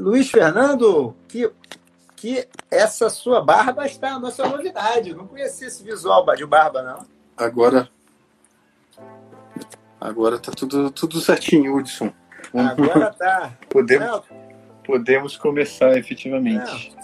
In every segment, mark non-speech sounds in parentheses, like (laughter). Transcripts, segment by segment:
Luiz Fernando, que, que essa sua barba está a nossa novidade. Eu não conhecia esse visual de barba, não. Agora. Agora tá tudo, tudo certinho, Hudson. Agora (laughs) tá. Podemos, não. podemos começar efetivamente. Não.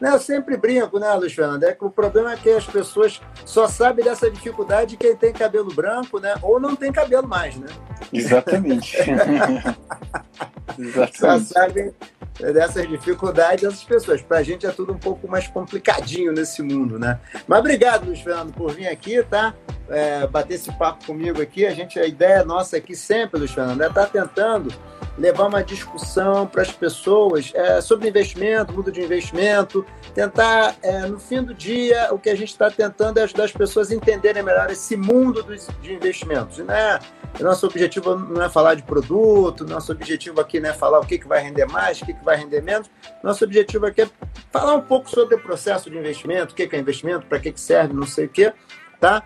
Não, eu sempre brinco, né, Luiz Fernando? É que o problema é que as pessoas só sabem dessa dificuldade quem tem cabelo branco, né? Ou não tem cabelo mais, né? Exatamente. (laughs) (laughs) Exatamente. Só sabem dessas dificuldades essas pessoas. Para a gente é tudo um pouco mais complicadinho nesse mundo, né? Mas obrigado, Luiz Fernando, por vir aqui, tá? É, bater esse papo comigo aqui. A gente, a ideia nossa aqui sempre, Luiz Fernando, é estar tá tentando levar uma discussão para as pessoas é, sobre investimento, mundo de investimento, tentar, é, no fim do dia, o que a gente está tentando é ajudar as pessoas a entenderem melhor esse mundo dos, de investimentos. Né? Nosso objetivo não é falar de produto, nosso objetivo aqui não é falar o que, que vai render mais, o que, que vai render menos. Nosso objetivo aqui é falar um pouco sobre o processo de investimento, o que, que é investimento, para que, que serve, não sei o quê tá?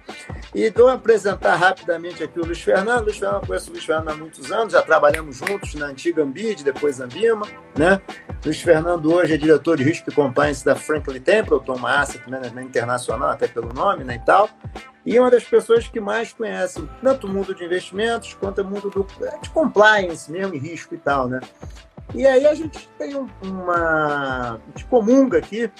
E vou apresentar rapidamente aqui o Luiz Fernando. Luiz Fernando, conheço o Luiz Fernando há muitos anos, já trabalhamos juntos na antiga Ambid, depois Ambima, né? Luiz Fernando hoje é diretor de risco e compliance da Franklin Templeton, uma asset management internacional, até pelo nome, né, e tal. E é uma das pessoas que mais conhecem tanto o mundo de investimentos quanto o mundo do, de compliance mesmo, e risco e tal, né? E aí a gente tem uma... A gente comunga aqui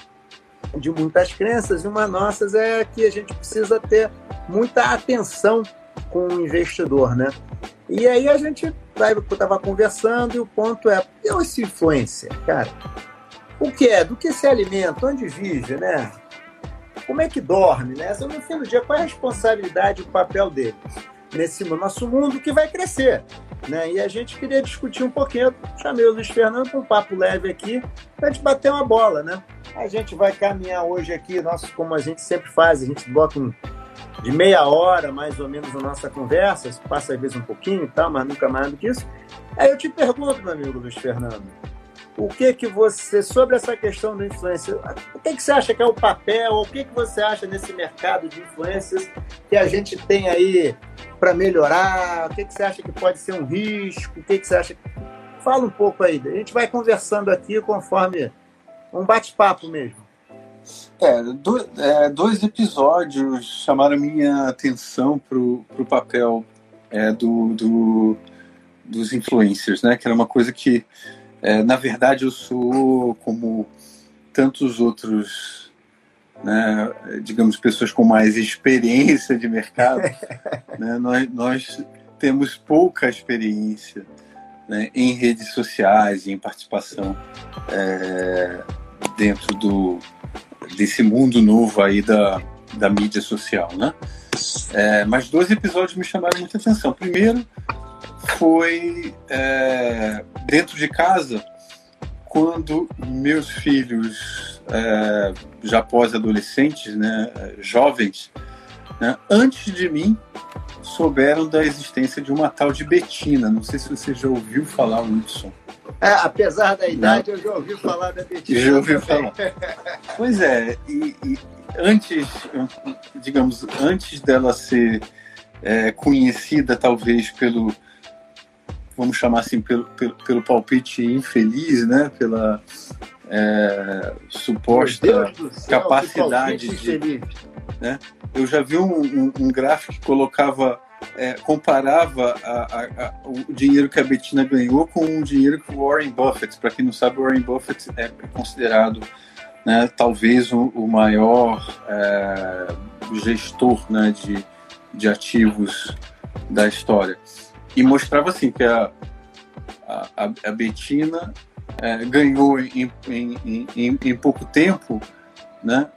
de muitas crenças, e uma nossas é que a gente precisa ter muita atenção com o investidor, né? E aí a gente estava conversando e o ponto é, e esse influência, cara? O que é? Do que se alimenta? Onde vive, né? Como é que dorme, né? No fim do dia, qual é a responsabilidade e o papel dele nesse nosso mundo que vai crescer? Né? E a gente queria discutir um pouquinho. Chamei o Luiz Fernando para um papo leve aqui, para a gente bater uma bola, né? A gente vai caminhar hoje aqui, nosso, como a gente sempre faz, a gente bota um, de meia hora, mais ou menos, a nossa conversa, passa às vezes um pouquinho e tal, mas nunca mais do que isso. Aí eu te pergunto, meu amigo Luiz Fernando, o que que você, sobre essa questão do influencer, o que que você acha que é o papel, o que que você acha nesse mercado de influencers que a gente tem aí para melhorar, o que que você acha que pode ser um risco, o que que você acha... Fala um pouco aí, a gente vai conversando aqui conforme um bate-papo mesmo. É, do, é, dois episódios chamaram minha atenção para o papel é, do, do, dos influencers, né? Que era uma coisa que é, na verdade, eu sou como tantos outros, né, digamos, pessoas com mais experiência de mercado. (laughs) né, nós, nós temos pouca experiência né, em redes sociais em participação é, dentro do, desse mundo novo aí da, da mídia social, né? É, mas dois episódios me chamaram muita atenção. Primeiro, foi é, dentro de casa, quando meus filhos, é, já pós-adolescentes, né, jovens, né, antes de mim, souberam da existência de uma tal de Betina. Não sei se você já ouviu falar, Hudson. É, apesar da idade, Não. eu já ouvi falar da Betina. Já ouvi falar. pois é, e, e, antes, digamos, antes dela ser é, conhecida talvez pelo vamos chamar assim, pelo, pelo, pelo palpite infeliz, né? Pela é, suposta céu, capacidade de. Né? Eu já vi um, um, um gráfico que colocava, é, comparava a, a, a, o dinheiro que a Betina ganhou com o dinheiro que o Warren Buffett. Para quem não sabe, o Warren Buffett é considerado né, talvez o, o maior é, gestor né, de, de ativos da história e mostrava assim que a, a, a Betina é, ganhou em, em, em, em, pouco tempo né,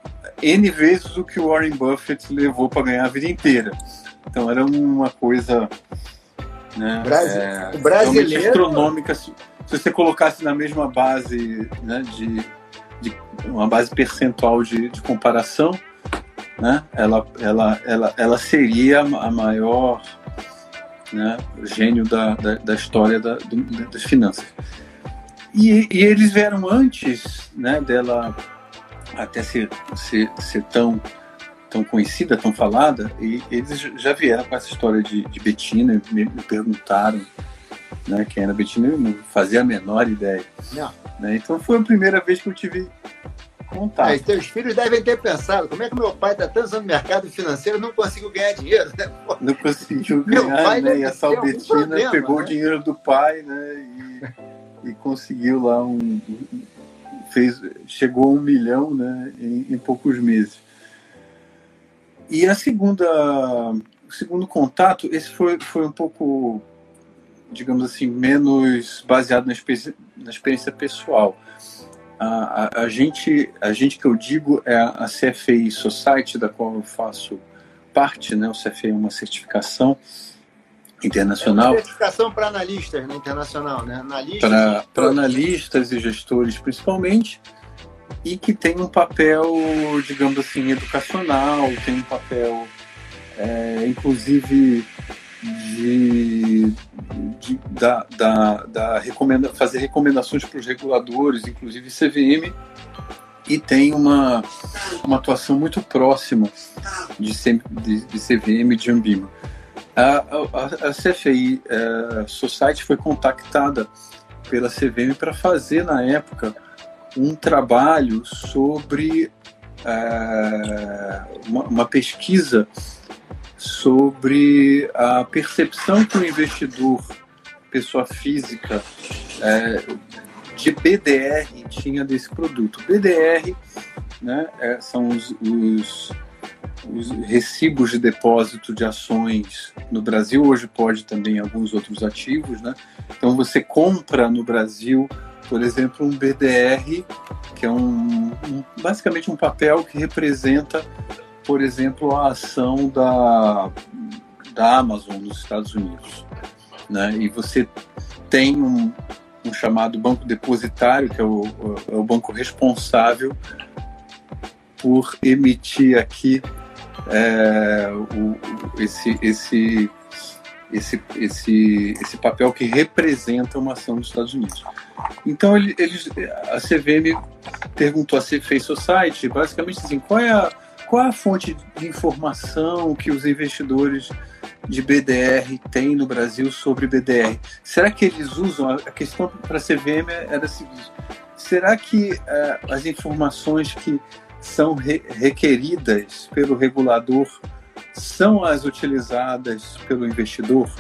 N vezes o que o Warren Buffett levou para ganhar a vida inteira. Então era uma coisa né, Brasil, é, brasileiro... astronômica. Se você colocasse na mesma base né, de, de uma base percentual de, de comparação, né, ela, ela, ela, ela seria a maior né, gênio da, da, da história da, do, das finanças. E, e, eles vieram antes né, dela até ser, ser, ser tão, tão conhecida, tão falada, e eles já vieram com essa história de, de Betina, me, me perguntaram né? Quem era Betina não fazia a menor ideia. Não. Né? Então foi a primeira vez que eu tive contato. É, teus filhos devem ter pensado, como é que meu pai está tanto no mercado financeiro não conseguiu ganhar dinheiro, né? Não conseguiu ganhar, né? E a Salbetina pegou né? o dinheiro do pai, né? E, e conseguiu lá um, fez, chegou a um milhão, né? Em, em poucos meses. E a segunda, o segundo contato, esse foi, foi um pouco, digamos assim, menos baseado na experiência, na experiência pessoal. A, a, a, gente, a gente que eu digo é a CFI Society, da qual eu faço parte, né? O CFI é uma certificação internacional. É uma certificação para analistas, né? internacional, né? Analistas para analistas e gestores, principalmente e que tem um papel, digamos assim, educacional, tem um papel, é, inclusive, de, de da, da, da recomenda, fazer recomendações para os reguladores, inclusive CVM, e tem uma, uma atuação muito próxima de, de, de CVM de Ambima. A, a, a CFI a é, Society foi contactada pela CVM para fazer, na época, um trabalho sobre uh, uma, uma, pesquisa sobre a percepção que o investidor, pessoa física, uh, de BDR tinha desse produto. BDR né, é, são os, os, os, recibos de depósito de ações no Brasil, hoje pode também alguns outros ativos. Né? Então você compra no Brasil por exemplo, um BDR, que é um, um, basicamente um papel que representa, por exemplo, a ação da, da Amazon nos Estados Unidos. Né? E você tem um, um chamado banco depositário, que é o, é o banco responsável por emitir aqui é, o, esse, esse, esse, esse, esse papel que representa uma ação dos Estados Unidos. Então eles, a CVM perguntou a CFA Society, basicamente assim, qual é a, qual a fonte de informação que os investidores de BDR têm no Brasil sobre BDR? Será que eles usam? A questão para a CVM era a seguinte: será que uh, as informações que são re requeridas pelo regulador são as utilizadas pelo investidor?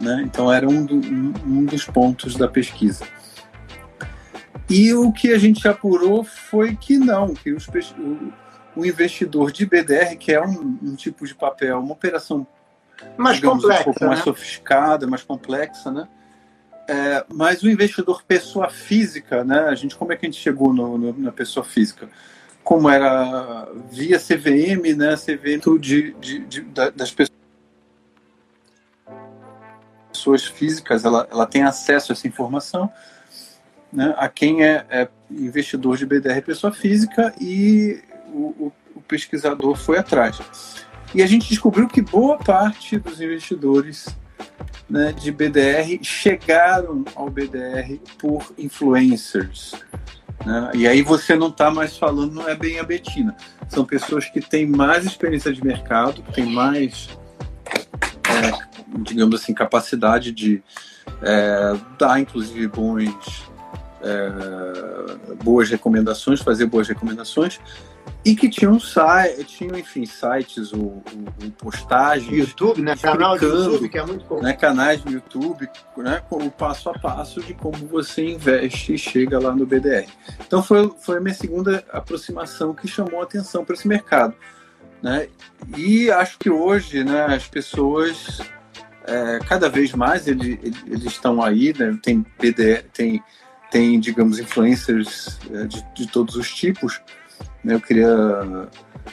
Né? Então, era um, do, um, um dos pontos da pesquisa. E o que a gente apurou foi que não, que os, o, investidor de BDR, que é um, um, tipo de papel, uma operação mais digamos, complexa, um pouco mais né? sofisticada, mais complexa, né? É, mas o investidor pessoa física, né? A gente como é que a gente chegou no, no, na pessoa física? Como era via CVM, né? CVM de, de, de das pessoas físicas, ela, ela tem acesso a essa informação né, a quem é, é, investidor de BDR pessoa física e o, o, pesquisador foi atrás. E a gente descobriu que boa parte dos investidores né, de BDR chegaram ao BDR por influencers. Né? E aí você não está mais falando, não é bem a Betina. São pessoas que têm mais experiência de mercado, que têm mais, é, digamos assim, capacidade de é, dar, inclusive, bons é, boas recomendações, fazer boas recomendações, e que tinham, tinham enfim, sites ou, ou postagens. YouTube, né? Canal do YouTube, que é muito comum. Né, canais no YouTube, né, com o passo a passo de como você investe e chega lá no BDR. Então foi, foi a minha segunda aproximação que chamou a atenção para esse mercado. Né? E acho que hoje né, as pessoas, é, cada vez mais eles, eles estão aí, né? tem BDR, tem tem, digamos, influencers é, de, de todos os tipos. Né? Eu queria,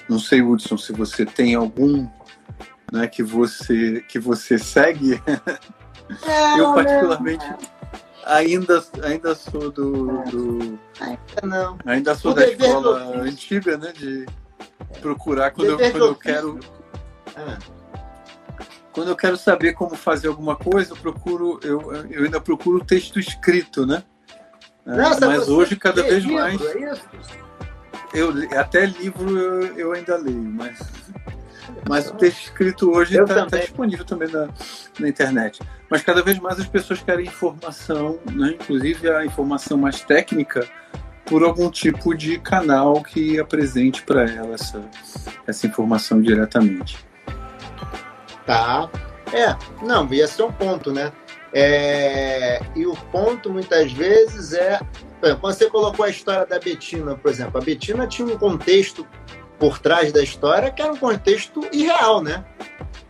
não sei, Hudson, se você tem algum né, que você que você segue. Não, eu particularmente não. ainda ainda sou do, do ainda não ainda sou o da escola antiga, né, de procurar quando eu, quando eu quero ah. quando eu quero saber como fazer alguma coisa, eu procuro eu, eu ainda procuro o texto escrito, né? É, Nossa, mas hoje, cada vez livro, mais. É eu, até livro eu, eu, ainda leio, mas, mas o texto escrito hoje está tá disponível também na, na internet. Mas cada vez mais as pessoas querem informação, né? inclusive a informação mais técnica, por algum tipo de canal que apresente para ela essa, essa informação diretamente. Tá. É, não, esse é um ponto, né? É, e o ponto, muitas vezes, é. Quando você colocou a história da Betina, por exemplo, a Betina tinha um contexto por trás da história que era um contexto irreal, né?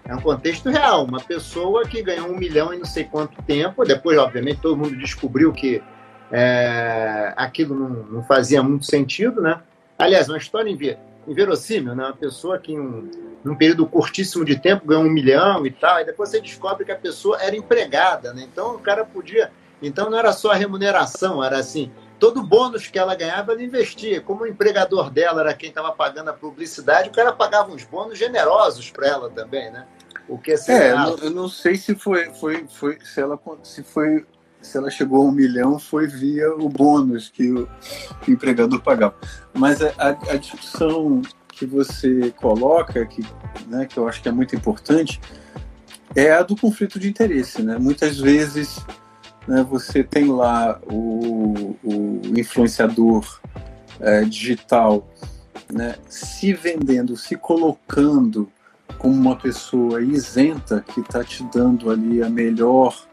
É um contexto real. Uma pessoa que ganhou um milhão em não sei quanto tempo, depois, obviamente, todo mundo descobriu que é, aquilo não, não, fazia muito sentido, né? Aliás, uma história inverossímil, né? Uma pessoa que em um, num período curtíssimo de tempo ganhou um milhão e tal, e depois você descobre que a pessoa era empregada, né? Então o cara podia. Então não era só a remuneração, era assim, todo bônus que ela ganhava, ela investia. Como o empregador dela era quem estava pagando a publicidade, o cara pagava uns bônus generosos para ela também, né? O que é, eu não sei se foi, foi, foi, se ela se foi, se ela chegou a um milhão, foi via o bônus que o, empregador pagava. Mas a, a, a discussão que você coloca, que, né, que eu acho que é muito importante, é a do conflito de interesse. Né? Muitas vezes né, você tem lá o, o influenciador é, digital né, se vendendo, se colocando como uma pessoa isenta que está te dando ali a melhor,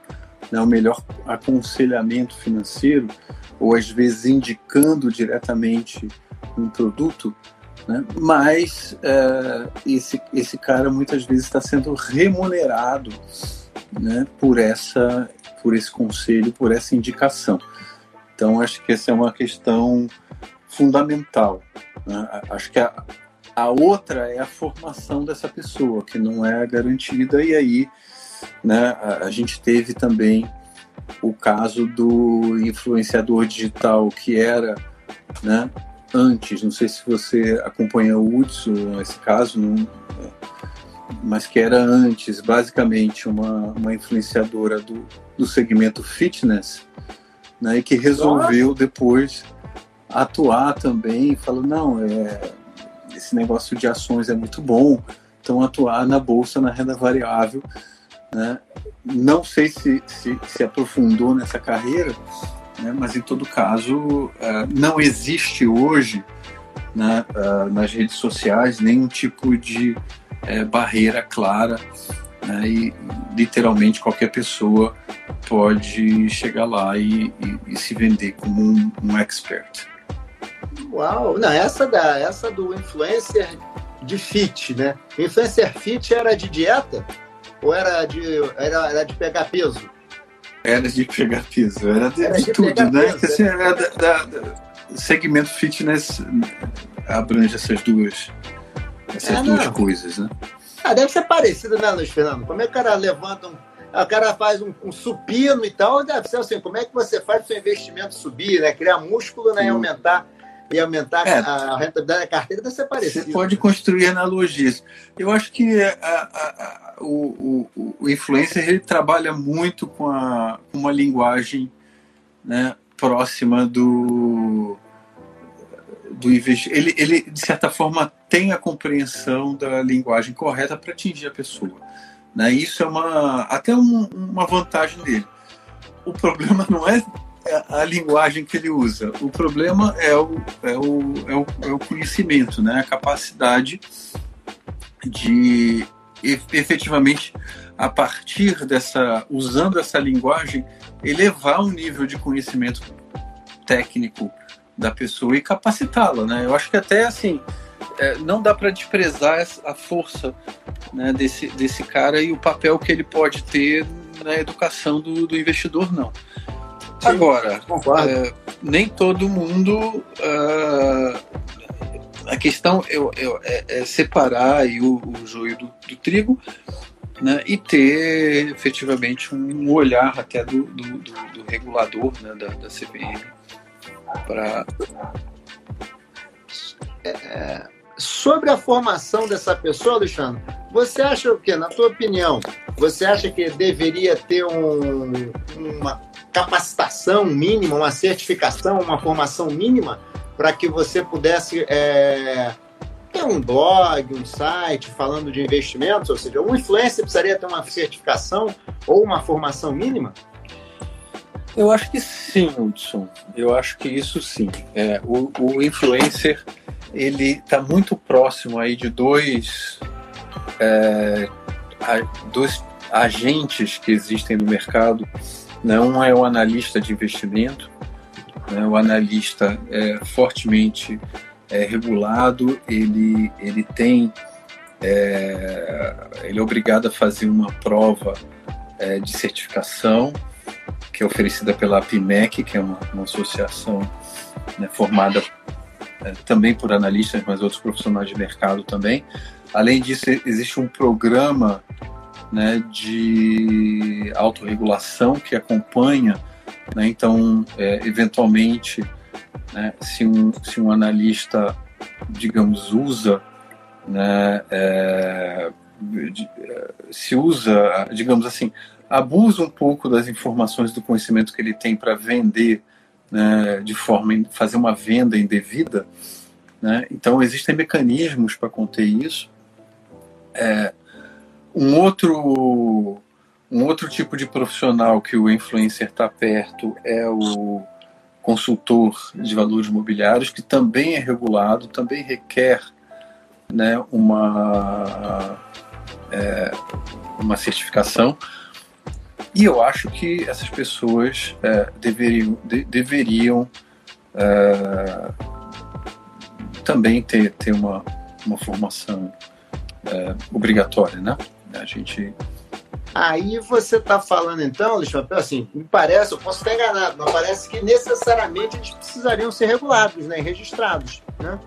né, o melhor aconselhamento financeiro, ou às vezes indicando diretamente um produto, né? mas é, esse, esse cara muitas vezes está sendo remunerado né, por essa por esse conselho, por essa indicação. Então, acho que essa é uma questão fundamental. Né? Acho que a, a outra é a formação dessa pessoa, que não é garantida, e aí né, a, a gente teve também o caso do influenciador digital que era né, antes, não sei se você acompanha o Hudson, esse caso, não, mas que era antes, basicamente, uma, uma influenciadora do, do segmento fitness, né, e que resolveu depois atuar também, falou, não, é, esse negócio de ações é muito bom, então atuar na bolsa, na renda variável, né, não sei se, se, se aprofundou nessa carreira, né, mas em todo caso, uh, não existe hoje né, uh, nas redes sociais nenhum tipo de uh, barreira clara né, e literalmente qualquer pessoa pode chegar lá e, e, e se vender como um, um, expert. Uau! Não, essa, da, essa do influencer de fit, né? O influencer fit era de dieta ou era de, era, era de pegar peso? Era de pegar peso, era de, era de, de tudo, né? Peso, assim, era da, da, da, segmento fitness abrange essas duas, essas é, duas coisas, né? Ah, deve ser parecido, né, Luiz Fernando? Como é que o cara levanta um. O cara faz um, um supino e tal, deve ser assim, como é que você faz o seu investimento subir, né? Criar músculo né, e aumentar e aumentar é, a rentabilidade da carteira deve ser parecido. Você pode construir analogias. Eu acho que a, a, a, o, o, o influencer ele trabalha muito com, a, com uma linguagem né, próxima do, do. Ele, ele, de certa forma, tem a compreensão da linguagem correta para atingir a pessoa. Né? Isso é uma, até um, uma vantagem dele. O problema não é a linguagem que ele usa. O problema é o, é o, é o, é o conhecimento, né? a capacidade de efetivamente, a partir dessa, usando essa linguagem, elevar o nível de conhecimento técnico da pessoa e capacitá-la, né? Eu acho que até assim é, não dá para desprezar a força né, desse, desse cara e o papel que ele pode ter na educação do, do investidor, não. Sim, Agora, é, nem todo mundo. Uh, a questão é, é, separar o, o joio do, do trigo né, e ter efetivamente um olhar até do, do, do, do regulador né, da, da CVM para. É, sobre a formação dessa pessoa, Alexandre, você acha o quê? Na tua opinião, você acha que deveria ter um, uma capacitação mínima, uma certificação, uma formação mínima para que você pudesse é, ter um blog, um site falando de investimentos? Ou seja, um influencer precisaria ter uma certificação ou uma formação mínima? Eu acho que sim, Hudson. Eu acho que isso sim. É, o, o influencer ele está muito próximo aí de dois, é, dois agentes que existem no mercado. Né? Um é o analista de investimento. Né? O analista é fortemente é, regulado, ele, ele tem é, ele é obrigado a fazer uma prova é, de certificação que é oferecida pela APMEC, que é uma, uma associação né, formada é, também por analistas, mas outros profissionais de mercado também. Além disso, existe um programa né, de autorregulação que acompanha, né, então, é, eventualmente, né, se, um, se um analista, digamos, usa, né, é, é se usa, digamos assim, abusa um pouco das informações do conhecimento que ele tem para vender né, de forma fazer uma venda indevida, né? Então existem mecanismos para conter isso. É, um outro um outro tipo de profissional que o influencer está perto é o consultor de valores imobiliários, que também é regulado, também requer né, uma, é, uma certificação. E eu acho que essas pessoas é, deveriam, de, deveriam é, também ter, ter uma, uma formação é, obrigatória, né? A gente. Aí você está falando então, Luiz Papel, assim, me parece, eu posso estar enganado, mas parece que necessariamente eles precisariam ser regulados, né, registrados, né?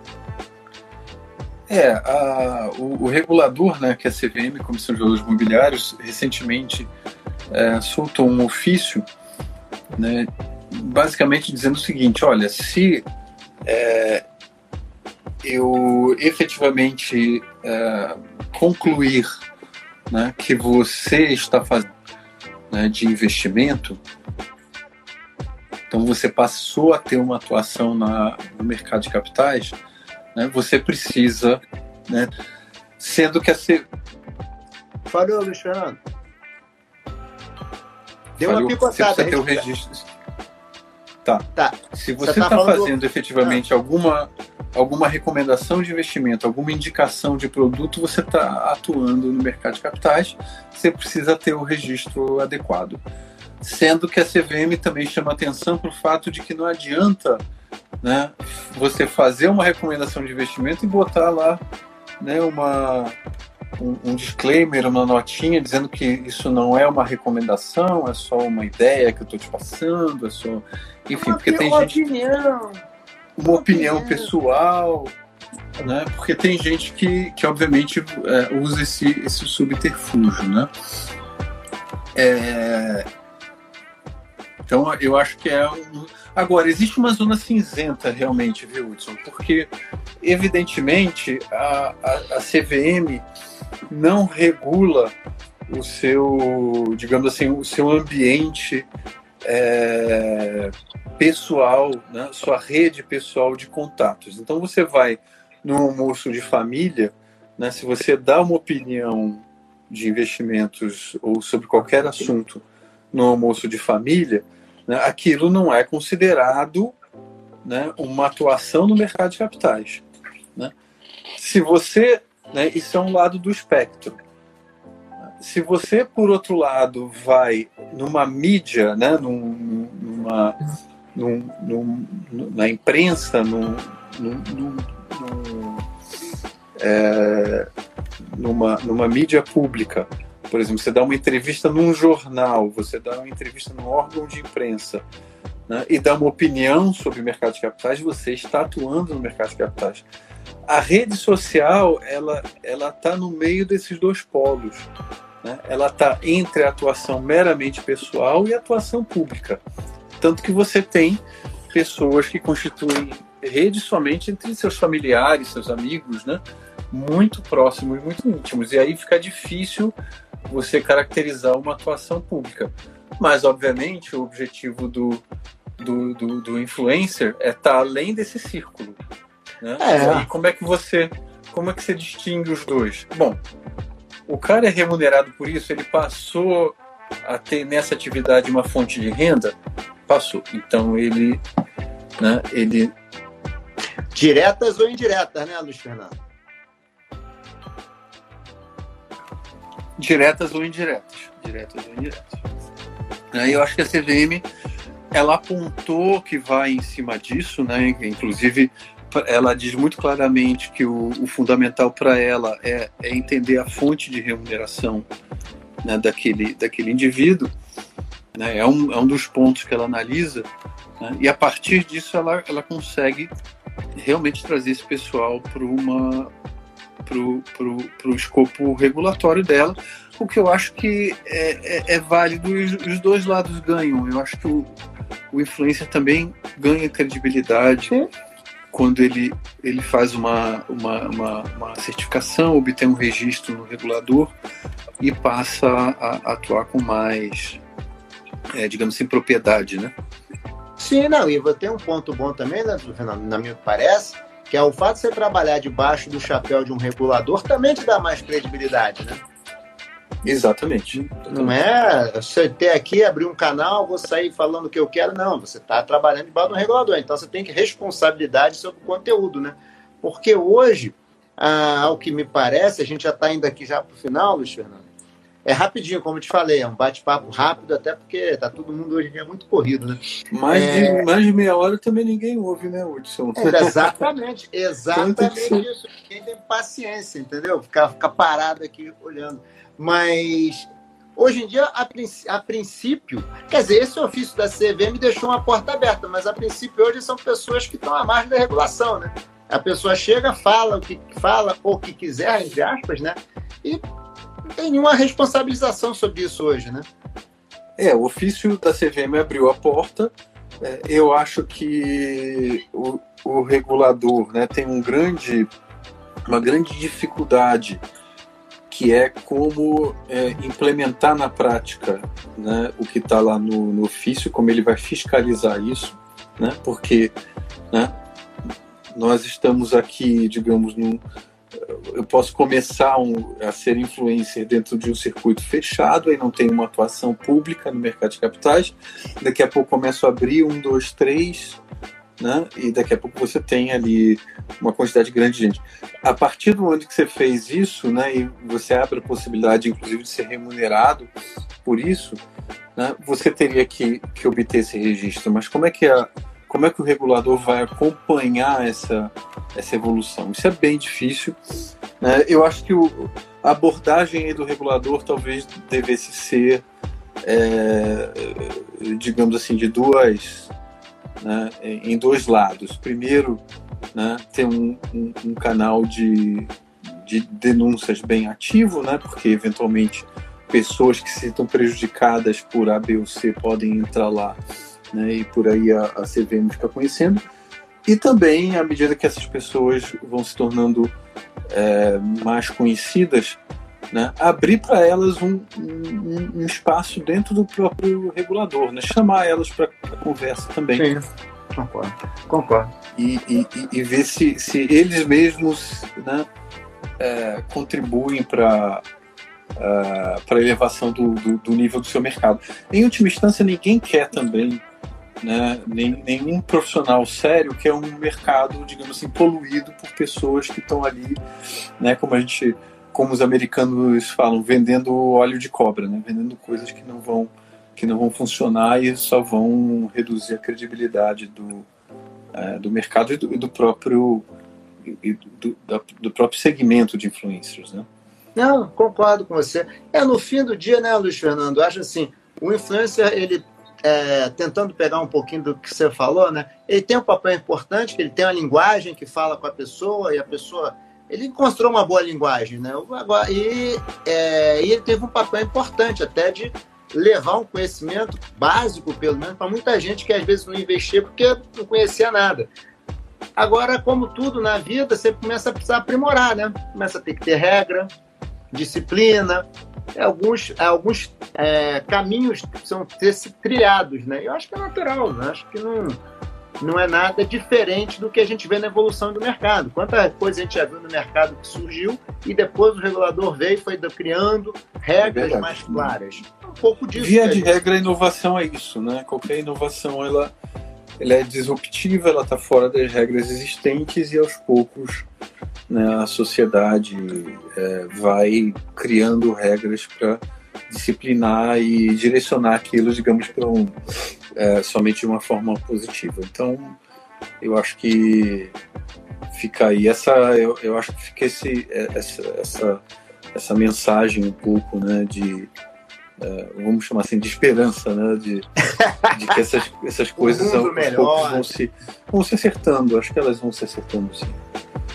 É, a, o, o, regulador, né, que é a CVM, Comissão de Valores Imobiliários, recentemente é, soltou um ofício, né, basicamente dizendo o seguinte: olha, se é, eu efetivamente é, concluir né, que você está fazendo né, de investimento, então você passou a ter uma atuação na, no mercado de capitais, né, você precisa, né, sendo que a C... Falou, Luiz Fernando. Deu uma picotada. Você ter o registro. Tá. tá. Se você está tá fazendo efetivamente ah. alguma, alguma recomendação de investimento, alguma indicação de produto, você está atuando no mercado de capitais, você precisa ter o registro adequado. Sendo que a CVM também chama atenção para o fato de que não adianta né, você fazer uma recomendação de investimento e botar lá né, uma, um, um, disclaimer, uma notinha dizendo que isso não é uma recomendação, é só uma ideia que eu estou te passando, é só. Enfim, porque tem gente. Opinião. Uma opinião pessoal, né? Porque tem gente que, que obviamente, é, usa esse, esse subterfúgio, né? É... Então, eu acho que é um Agora, existe uma zona cinzenta realmente, viu, Hudson? Porque, evidentemente, a, a, a CVM não regula o seu, digamos assim, o seu ambiente é, pessoal, né? sua rede pessoal de contatos. Então, você vai no almoço de família, né? se você dá uma opinião de investimentos ou sobre qualquer assunto no almoço de família, né, aquilo não é considerado né, uma atuação no mercado de capitais. Né? Se você. Né, isso é um lado do espectro. Se você, por outro lado, vai numa mídia, né, num, numa, num, num, na imprensa, num, é, numa, numa mídia pública, por exemplo, você dá uma entrevista num jornal, você dá uma entrevista num órgão de imprensa né, e dá uma opinião sobre o mercado de capitais, você está atuando no mercado de capitais. A rede social, ela ela está no meio desses dois polos. Né? Ela está entre a atuação meramente pessoal e a atuação pública. Tanto que você tem pessoas que constituem rede somente entre seus familiares, seus amigos, né? muito próximos, muito íntimos. E aí fica difícil você caracterizar uma atuação pública. Mas, obviamente, o objetivo do, do, do, do influencer é estar tá além desse círculo. Né? É. E como é que você como é que você distingue os dois? Bom, o cara é remunerado por isso, ele passou a ter nessa atividade uma fonte de renda? Passou. Então ele, né, ele diretas ou indiretas, né, Luiz Fernando? Diretas ou indiretas, diretas ou indiretas. Aí eu acho que a CVM ela apontou que vai em cima disso, né? Inclusive ela diz muito claramente que o, o fundamental para ela é, é, entender a fonte de remuneração né, daquele, daquele indivíduo. Né, é, um, é um dos pontos que ela analisa. Né, e a partir disso ela, ela consegue realmente trazer esse pessoal para uma para o escopo regulatório dela, o que eu acho que é, é, é válido e os, dois lados ganham. Eu acho que o, o influencer também ganha credibilidade. Sim quando ele, ele faz uma, uma, uma, uma, certificação, obtém um registro no regulador e passa a, a atuar com mais, é, digamos assim, propriedade, né? Sim, não, e tem um ponto bom também, né, Fernando, na minha parece, que é o fato de você trabalhar debaixo do chapéu de um regulador também te dá mais credibilidade, né? Exatamente. Não é ter aqui, abrir um canal, vou sair falando o que eu quero. Não, você está trabalhando debaixo do regulador. Então você tem que responsabilidade sobre o conteúdo, né? Porque hoje, ah, ao que me parece, a gente já está indo aqui já para o final, Luiz Fernando. É rapidinho, como eu te falei, é um bate-papo rápido, até porque tá todo mundo hoje em dia muito corrido, né? Mais, é... de, mais de meia hora também ninguém ouve, né, Hudson? É, exatamente, (laughs) exatamente isso. Ninguém tem paciência, entendeu? Ficar, ficar parado aqui olhando. Mas hoje em dia, a, a, princípio, quer dizer, esse ofício da CVM deixou uma porta aberta, mas a princípio hoje são pessoas que estão à margem da regulação, né? A pessoa chega, fala o que fala ou o que quiser, entre aspas, né? E tem nenhuma responsabilização sobre isso hoje, né? É, o ofício da CVM abriu a porta. É, eu acho que o, o regulador né, tem um grande, uma grande dificuldade que é como é, implementar na prática né, o que está lá no, no, ofício, como ele vai fiscalizar isso, né, porque né, nós estamos aqui, digamos, num, eu posso começar um, a ser influencer dentro de um circuito fechado, aí não tem uma atuação pública no mercado de capitais, daqui a pouco começo a abrir um, dois, três, né? E daqui a pouco você tem ali uma quantidade grande de gente. A partir do momento que você fez isso, né, e você abre a possibilidade, inclusive, de ser remunerado por isso, né, você teria que, que obter esse registro. Mas como é que a, como é que o regulador vai acompanhar essa, essa evolução? Isso é bem difícil. Né? Eu acho que o, a abordagem do regulador talvez devesse ser, é, digamos assim, de duas né, em dois lados. Primeiro, né, ter um, um, um, canal de, de denúncias bem ativo, né, porque eventualmente pessoas que se estão prejudicadas por A, B ou C podem entrar lá né, e por aí a, a CVM fica conhecendo. E também, à medida que essas pessoas vão se tornando é, mais conhecidas, né, abrir para elas um, um, um, espaço dentro do próprio regulador, né, chamar elas para conversa também. Sim, concordo. concordo. E, e, e ver se, se eles mesmos né, é, contribuem para uh, para a elevação do, do, do, nível do seu mercado. Em última instância, ninguém quer também, né, nem, nenhum profissional sério quer um mercado, digamos assim, poluído por pessoas que estão ali, né, como a gente como os americanos falam, vendendo óleo de cobra, né? vendendo coisas que não vão que não vão funcionar e só vão reduzir a credibilidade do, é, do mercado e do, do próprio e do, do, próprio segmento de influencers, né? Não, concordo com você. É no fim do dia, né, Luiz Fernando? Acho assim, o influencer ele é, tentando pegar um pouquinho do que você falou, né? Ele tem um papel importante, que ele tem uma linguagem que fala com a pessoa e a pessoa ele encontrou uma boa linguagem, né? E, é, e ele teve um papel importante até de levar um conhecimento básico, pelo menos, para muita gente que às vezes não investia porque não conhecia nada. Agora, como tudo na vida, você começa a precisar aprimorar, né? Começa a ter que ter regra, disciplina, alguns, alguns é, caminhos precisam ter se trilhados, né? Eu acho que é natural, né? Acho que não não é nada diferente do que a gente vê na evolução do mercado. Quanta coisa a gente já viu no mercado que surgiu e depois o regulador veio e foi criando regras é mais claras. Um pouco disso. Via de regra, a inovação é isso, né? Qualquer inovação ela, ela é disruptiva, ela está fora das regras existentes e aos poucos né, a sociedade é, vai criando regras para disciplinar e direcionar aquilo, digamos, para um, é, somente de uma forma positiva. Então, eu acho que fica aí essa, eu, eu acho que fica esse, é, essa, essa, essa mensagem um pouco, né, de uh, vamos chamar assim de esperança, né, de, de que essas, essas coisas (laughs) aos poucos vão se, vão se acertando. Acho que elas vão se acertando, sim.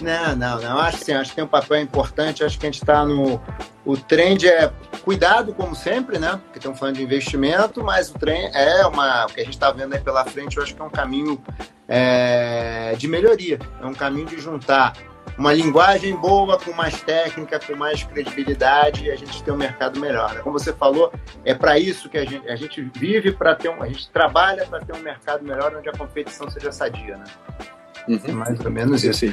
Não, não, não. Acho sim, acho que tem um papel importante. Acho que a gente está no. O trend é cuidado, como sempre, né? Porque estamos falando de investimento, mas o trem é uma. O que a gente está vendo aí pela frente, eu acho que é um caminho é, de melhoria. É um caminho de juntar uma linguagem boa, com mais técnica, com mais credibilidade, e a gente tem um mercado melhor. Né? Como você falou, é para isso que a gente, a gente vive para ter um, a gente trabalha para ter um mercado melhor onde a competição seja sadia, né? Uhum. É mais ou menos isso.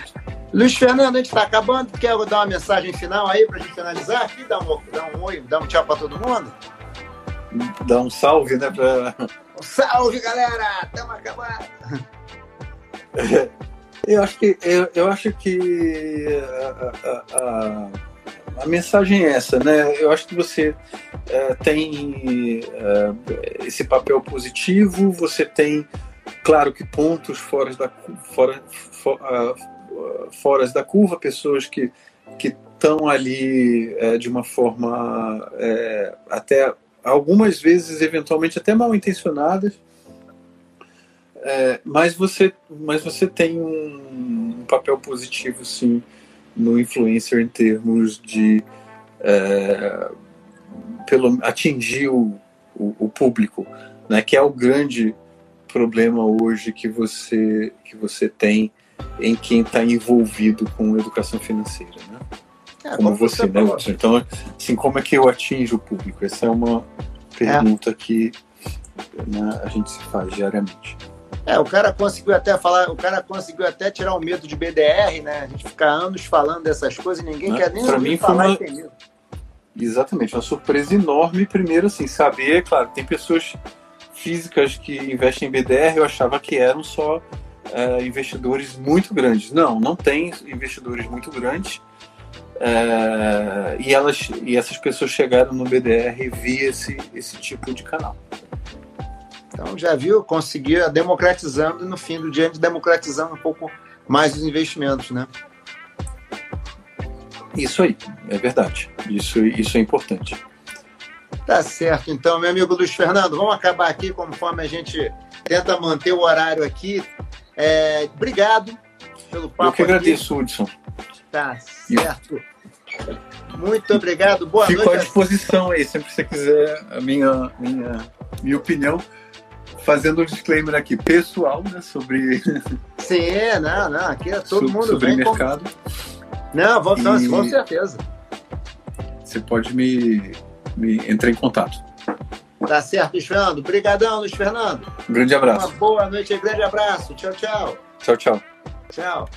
Luiz Fernando, a gente está acabando. Quer dar uma mensagem final aí para a gente finalizar aqui? Dar um, um oi, dar um tchau para todo mundo? Dar um salve, né? Pra... Um salve, galera! Estamos acabando. (laughs) Eu acho que, eu, eu acho que a, a, a, a, mensagem é essa, né? Eu acho que você é, tem é, esse papel positivo, você tem, claro que pontos fora da, fora, fora, fora da curva, pessoas que estão ali é, de uma forma é, até algumas vezes eventualmente até mal intencionadas. É, mas você mas você tem um, um, papel positivo sim no influencer em termos de é, pelo atingir o, o, o, público né? Que é o grande problema hoje que você que você tem em quem está envolvido com educação financeira né é, como você, né Wilson? então assim como é que eu atinjo o público essa é uma pergunta é. que né, a gente se faz diariamente é, o cara conseguiu até falar, o cara conseguiu até tirar o medo de BDR, né? A gente fica anos falando dessas coisas e ninguém né? quer nem pra mim falar uma... Exatamente, uma surpresa enorme. Primeiro, assim, saber, claro, tem pessoas físicas que investem em BDR, eu achava que eram só é, investidores muito grandes. Não, não tem investidores muito grandes. É, e, elas, e essas pessoas chegaram no BDR via esse, esse tipo de canal. Então já viu, conseguir democratizando no fim do dia, democratizando um pouco mais os investimentos, né? Isso aí, é verdade. Isso, isso é importante. Tá certo, então, meu amigo Luiz Fernando, vamos acabar aqui conforme a gente tenta manter o horário aqui. É, obrigado pelo papo. Eu que agradeço, aqui. Hudson. Tá certo. Muito obrigado. Boa Fico noite. Fico à disposição aí, sempre que você quiser a minha, minha, minha opinião fazendo um disclaimer aqui, pessoal, né, sobre... (laughs) Sim, não, não, aqui é todo mundo sobre mercado. Não, vou, e... com certeza. Você pode me, me entrar em contato. Tá certo, Luiz Fernando. Obrigadão, Luiz Fernando. Um grande abraço. Uma boa noite, um grande abraço. Tchau, tchau. Tchau, tchau. Tchau.